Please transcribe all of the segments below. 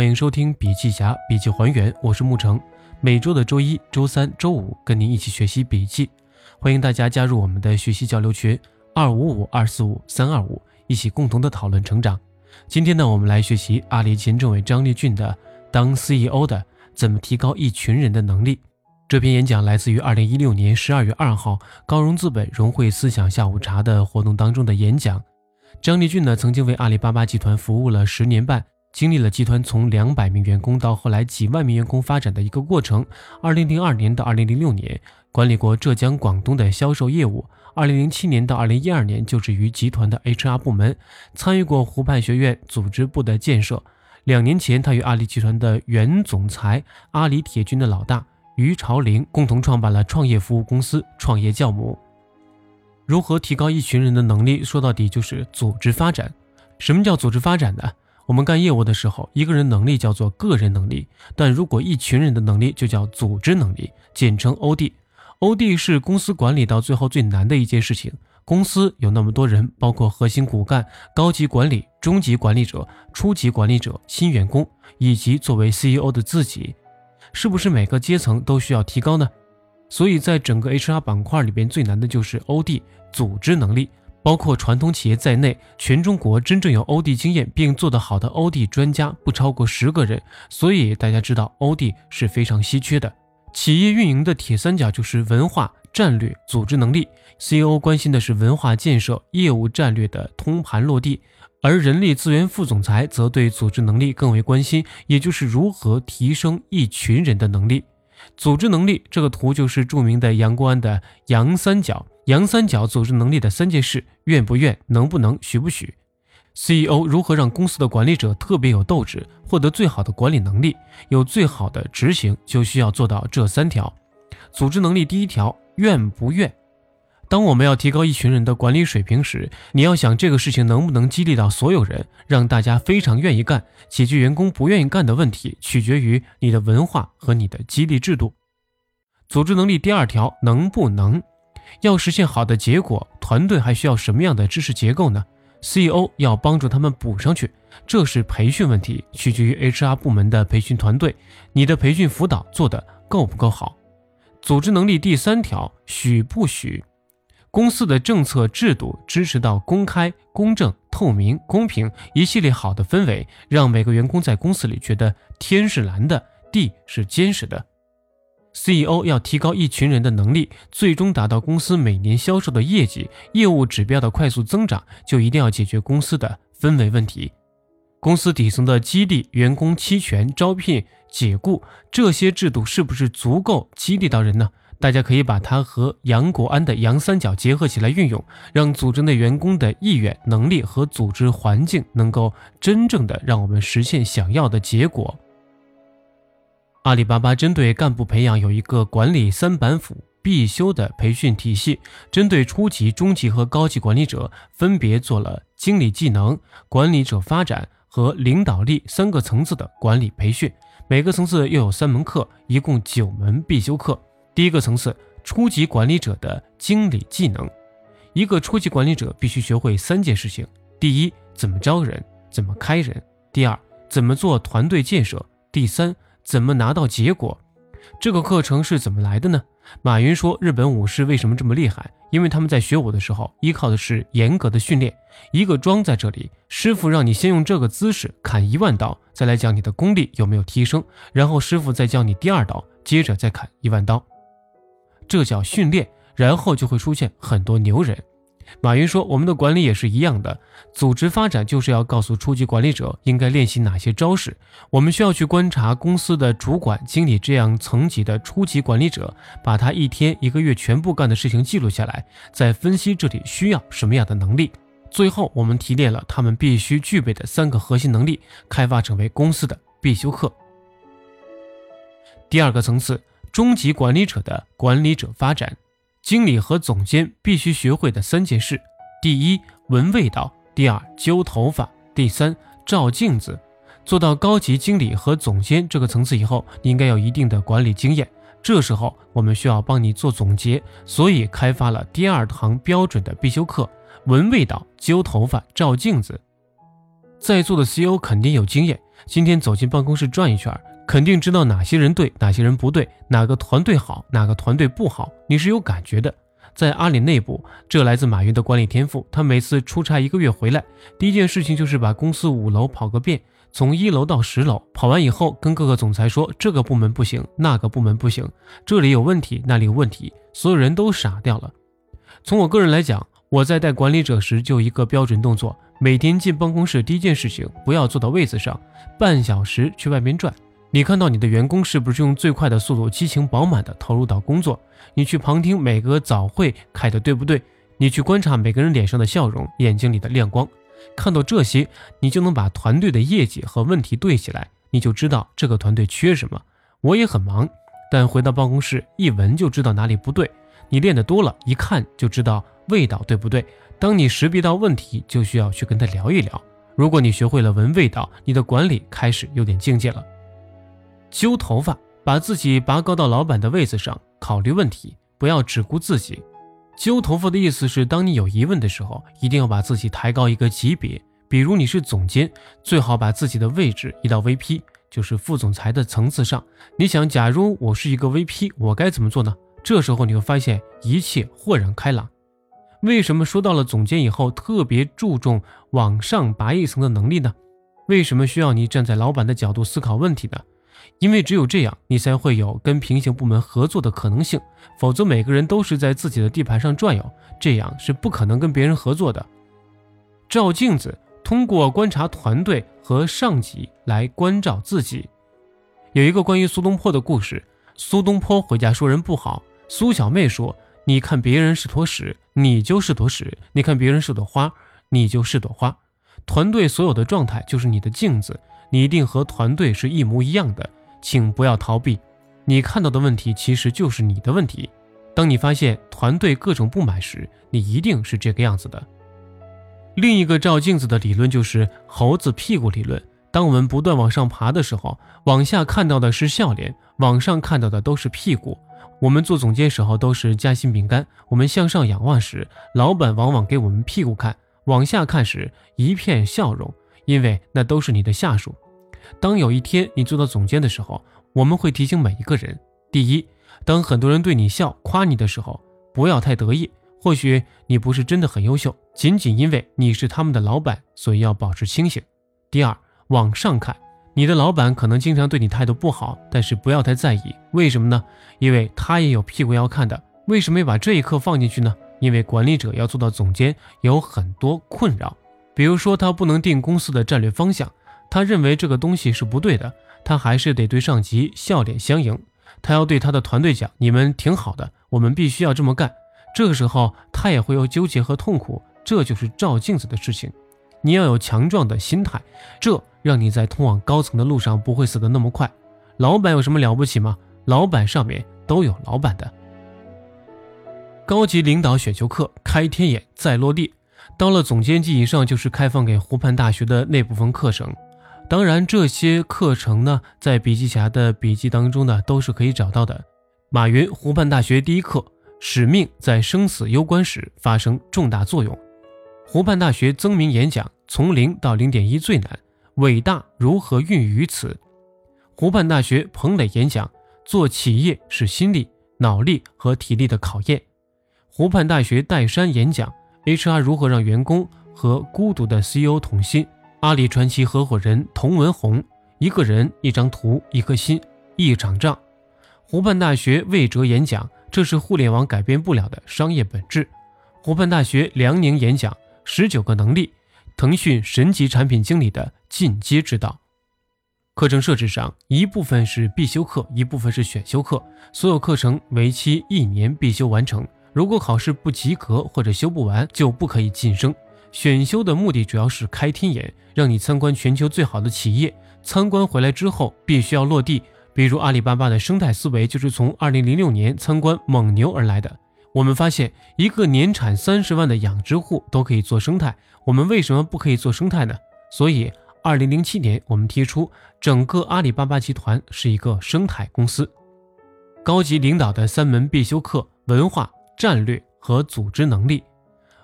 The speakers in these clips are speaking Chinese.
欢迎收听笔记侠笔记还原，我是沐橙。每周的周一、周三、周五跟您一起学习笔记，欢迎大家加入我们的学习交流群二五五二四五三二五，一起共同的讨论成长。今天呢，我们来学习阿里前政委张立俊的《当 CEO 的怎么提高一群人的能力》这篇演讲，来自于二零一六年十二月二号高融资本融汇思想下午茶的活动当中的演讲。张立俊呢，曾经为阿里巴巴集团服务了十年半。经历了集团从两百名员工到后来几万名员工发展的一个过程。二零零二年到二零零六年，管理过浙江、广东的销售业务。二零零七年到二零一二年，就职于集团的 HR 部门，参与过湖畔学院组织部的建设。两年前，他与阿里集团的原总裁、阿里铁军的老大于朝林共同创办了创业服务公司“创业教母”。如何提高一群人的能力？说到底就是组织发展。什么叫组织发展呢？我们干业务的时候，一个人能力叫做个人能力，但如果一群人的能力就叫组织能力，简称 OD。OD 是公司管理到最后最难的一件事情。公司有那么多人，包括核心骨干、高级管理、中级管理者、初级管理者、新员工，以及作为 CEO 的自己，是不是每个阶层都需要提高呢？所以在整个 HR 板块里边，最难的就是 OD 组织能力。包括传统企业在内，全中国真正有 OD 经验并做得好的 OD 专家不超过十个人，所以大家知道 OD 是非常稀缺的。企业运营的铁三角就是文化、战略、组织能力。CEO 关心的是文化建设、业务战略的通盘落地，而人力资源副总裁则对组织能力更为关心，也就是如何提升一群人的能力。组织能力这个图就是著名的杨国安的杨三角。杨三角组织能力的三件事：愿不愿、能不能、许不许。CEO 如何让公司的管理者特别有斗志，获得最好的管理能力，有最好的执行，就需要做到这三条。组织能力第一条：愿不愿。当我们要提高一群人的管理水平时，你要想这个事情能不能激励到所有人，让大家非常愿意干。解决员工不愿意干的问题，取决于你的文化和你的激励制度。组织能力第二条：能不能。要实现好的结果，团队还需要什么样的知识结构呢？CEO 要帮助他们补上去，这是培训问题，取决于 HR 部门的培训团队。你的培训辅导做得够不够好？组织能力第三条，许不许？公司的政策制度支持到公开、公正、透明、公平一系列好的氛围，让每个员工在公司里觉得天是蓝的，地是坚实的。CEO 要提高一群人的能力，最终达到公司每年销售的业绩、业务指标的快速增长，就一定要解决公司的氛围问题。公司底层的激励、员工期权、招聘、解雇这些制度是不是足够激励到人呢？大家可以把它和杨国安的杨三角结合起来运用，让组织内员工的意愿、能力和组织环境能够真正的让我们实现想要的结果。阿里巴巴针对干部培养有一个管理三板斧必修的培训体系，针对初级、中级和高级管理者分别做了经理技能、管理者发展和领导力三个层次的管理培训，每个层次又有三门课，一共九门必修课。第一个层次，初级管理者的经理技能，一个初级管理者必须学会三件事情：第一，怎么招人，怎么开人；第二，怎么做团队建设；第三。怎么拿到结果？这个课程是怎么来的呢？马云说，日本武士为什么这么厉害？因为他们在学武的时候，依靠的是严格的训练。一个桩在这里，师傅让你先用这个姿势砍一万刀，再来讲你的功力有没有提升，然后师傅再教你第二刀，接着再砍一万刀，这叫训练，然后就会出现很多牛人。马云说：“我们的管理也是一样的，组织发展就是要告诉初级管理者应该练习哪些招式。我们需要去观察公司的主管、经理这样层级的初级管理者，把他一天、一个月全部干的事情记录下来，再分析这里需要什么样的能力。最后，我们提炼了他们必须具备的三个核心能力，开发成为公司的必修课。第二个层次，中级管理者的管理者发展。”经理和总监必须学会的三件事：第一，闻味道；第二，揪头发；第三，照镜子。做到高级经理和总监这个层次以后，你应该有一定的管理经验。这时候，我们需要帮你做总结，所以开发了第二堂标准的必修课：闻味道、揪头发、照镜子。在座的 CEO 肯定有经验，今天走进办公室转一圈，肯定知道哪些人对，哪些人不对，哪个团队好，哪个团队不好，你是有感觉的。在阿里内部，这来自马云的管理天赋。他每次出差一个月回来，第一件事情就是把公司五楼跑个遍，从一楼到十楼，跑完以后跟各个总裁说这个部门不行，那个部门不行，这里有问题，那里有问题，所有人都傻掉了。从我个人来讲，我在带管理者时就一个标准动作：每天进办公室第一件事情，不要坐到位子上，半小时去外面转。你看到你的员工是不是用最快的速度、激情饱满的投入到工作？你去旁听每个早会开的对不对？你去观察每个人脸上的笑容、眼睛里的亮光，看到这些，你就能把团队的业绩和问题对起来，你就知道这个团队缺什么。我也很忙，但回到办公室一闻就知道哪里不对。你练得多了，一看就知道味道对不对。当你识别到问题，就需要去跟他聊一聊。如果你学会了闻味道，你的管理开始有点境界了。揪头发，把自己拔高到老板的位子上，考虑问题，不要只顾自己。揪头发的意思是，当你有疑问的时候，一定要把自己抬高一个级别。比如你是总监，最好把自己的位置移到 VP，就是副总裁的层次上。你想，假如我是一个 VP，我该怎么做呢？这时候你会发现一切豁然开朗。为什么说到了总监以后，特别注重往上拔一层的能力呢？为什么需要你站在老板的角度思考问题呢？因为只有这样，你才会有跟平行部门合作的可能性，否则每个人都是在自己的地盘上转悠，这样是不可能跟别人合作的。照镜子，通过观察团队和上级来关照自己。有一个关于苏东坡的故事：苏东坡回家说人不好，苏小妹说：“你看别人是坨屎，你就是坨屎；你看别人是朵花，你就是朵花。团队所有的状态就是你的镜子。”你一定和团队是一模一样的，请不要逃避。你看到的问题其实就是你的问题。当你发现团队各种不满时，你一定是这个样子的。另一个照镜子的理论就是猴子屁股理论。当我们不断往上爬的时候，往下看到的是笑脸，往上看到的都是屁股。我们做总监时候都是夹心饼干，我们向上仰望时，老板往往给我们屁股看；往下看时，一片笑容。因为那都是你的下属。当有一天你做到总监的时候，我们会提醒每一个人：第一，当很多人对你笑、夸你的时候，不要太得意。或许你不是真的很优秀，仅仅因为你是他们的老板，所以要保持清醒。第二，往上看，你的老板可能经常对你态度不好，但是不要太在意。为什么呢？因为他也有屁股要看的。为什么要把这一刻放进去呢？因为管理者要做到总监，有很多困扰。比如说，他不能定公司的战略方向，他认为这个东西是不对的，他还是得对上级笑脸相迎。他要对他的团队讲：“你们挺好的，我们必须要这么干。”这个时候，他也会有纠结和痛苦。这就是照镜子的事情。你要有强壮的心态，这让你在通往高层的路上不会死得那么快。老板有什么了不起吗？老板上面都有老板的。高级领导选修课开天眼再落地。到了总监级以上，就是开放给湖畔大学的那部分课程。当然，这些课程呢，在笔记侠的笔记当中呢，都是可以找到的。马云湖畔大学第一课：使命在生死攸关时发生重大作用。湖畔大学曾明演讲：从零到零点一最难，伟大如何孕育于此？湖畔大学彭磊演讲：做企业是心力、脑力和体力的考验。湖畔大学戴珊演讲。HR 如何让员工和孤独的 CEO 同心？阿里传奇合伙人童文红，一个人，一张图，一颗心，一场仗。湖畔大学魏哲演讲：这是互联网改变不了的商业本质。湖畔大学梁宁演讲：十九个能力，腾讯神级产品经理的进阶之道。课程设置上，一部分是必修课，一部分是选修课，所有课程为期一年必修完成。如果考试不及格或者修不完，就不可以晋升。选修的目的主要是开天眼，让你参观全球最好的企业。参观回来之后，必须要落地。比如阿里巴巴的生态思维就是从2006年参观蒙牛而来的。我们发现，一个年产三十万的养殖户都可以做生态，我们为什么不可以做生态呢？所以，2007年我们提出，整个阿里巴巴集团是一个生态公司。高级领导的三门必修课：文化。战略和组织能力，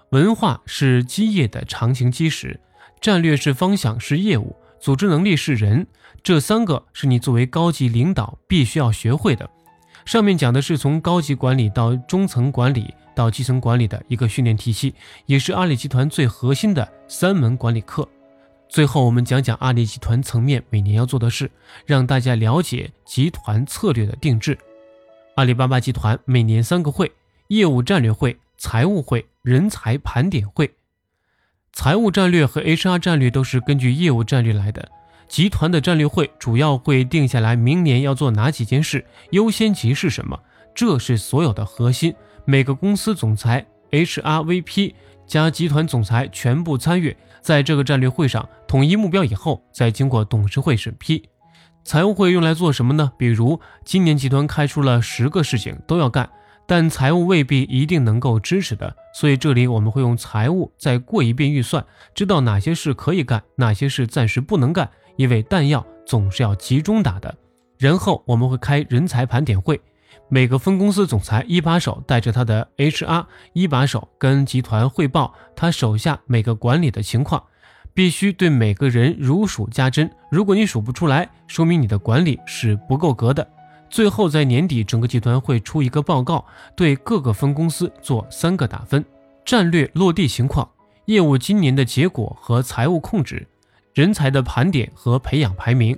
文化是基业的长情基石。战略是方向，是业务，组织能力是人。这三个是你作为高级领导必须要学会的。上面讲的是从高级管理到中层管理到基层管理的一个训练体系，也是阿里集团最核心的三门管理课。最后，我们讲讲阿里集团层面每年要做的事，让大家了解集团策略的定制。阿里巴巴集团每年三个会：业务战略会、财务会、人才盘点会。财务战略和 HR 战略都是根据业务战略来的。集团的战略会主要会定下来明年要做哪几件事，优先级是什么，这是所有的核心。每个公司总裁、HRVP 加集团总裁全部参与，在这个战略会上统一目标以后，再经过董事会审批。财务会用来做什么呢？比如今年集团开出了十个事情都要干，但财务未必一定能够支持的，所以这里我们会用财务再过一遍预算，知道哪些事可以干，哪些事暂时不能干。因为弹药总是要集中打的，然后我们会开人才盘点会，每个分公司总裁一把手带着他的 HR 一把手跟集团汇报他手下每个管理的情况，必须对每个人如数家珍。如果你数不出来，说明你的管理是不够格的。最后在年底，整个集团会出一个报告，对各个分公司做三个打分：战略落地情况、业务今年的结果和财务控制。人才的盘点和培养排名，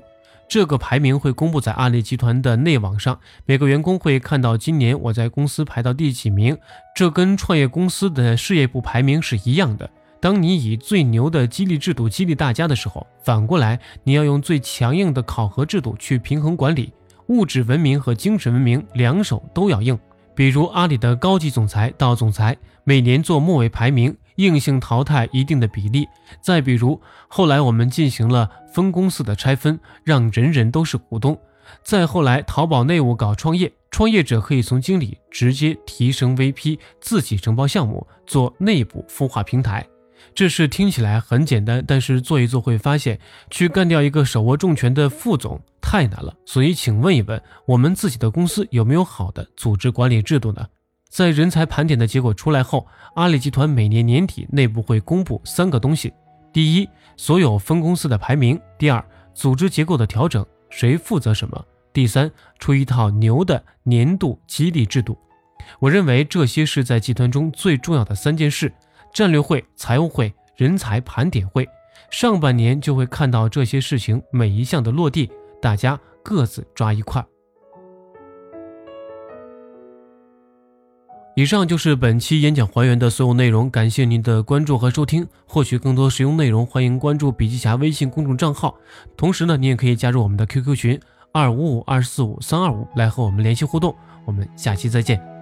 这个排名会公布在阿里集团的内网上，每个员工会看到今年我在公司排到第几名，这跟创业公司的事业部排名是一样的。当你以最牛的激励制度激励大家的时候，反过来你要用最强硬的考核制度去平衡管理，物质文明和精神文明两手都要硬。比如阿里的高级总裁到总裁每年做末位排名。硬性淘汰一定的比例，再比如后来我们进行了分公司的拆分，让人人都是股东。再后来淘宝内务搞创业，创业者可以从经理直接提升 VP，自己承包项目，做内部孵化平台。这事听起来很简单，但是做一做会发现，去干掉一个手握重权的副总太难了。所以，请问一问，我们自己的公司有没有好的组织管理制度呢？在人才盘点的结果出来后，阿里集团每年年底内部会公布三个东西：第一，所有分公司的排名；第二，组织结构的调整，谁负责什么；第三，出一套牛的年度激励制度。我认为这些是在集团中最重要的三件事：战略会、财务会、人才盘点会。上半年就会看到这些事情每一项的落地，大家各自抓一块。以上就是本期演讲还原的所有内容，感谢您的关注和收听。获取更多实用内容，欢迎关注笔记侠微信公众账号。同时呢，你也可以加入我们的 QQ 群二五五二四五三二五，来和我们联系互动。我们下期再见。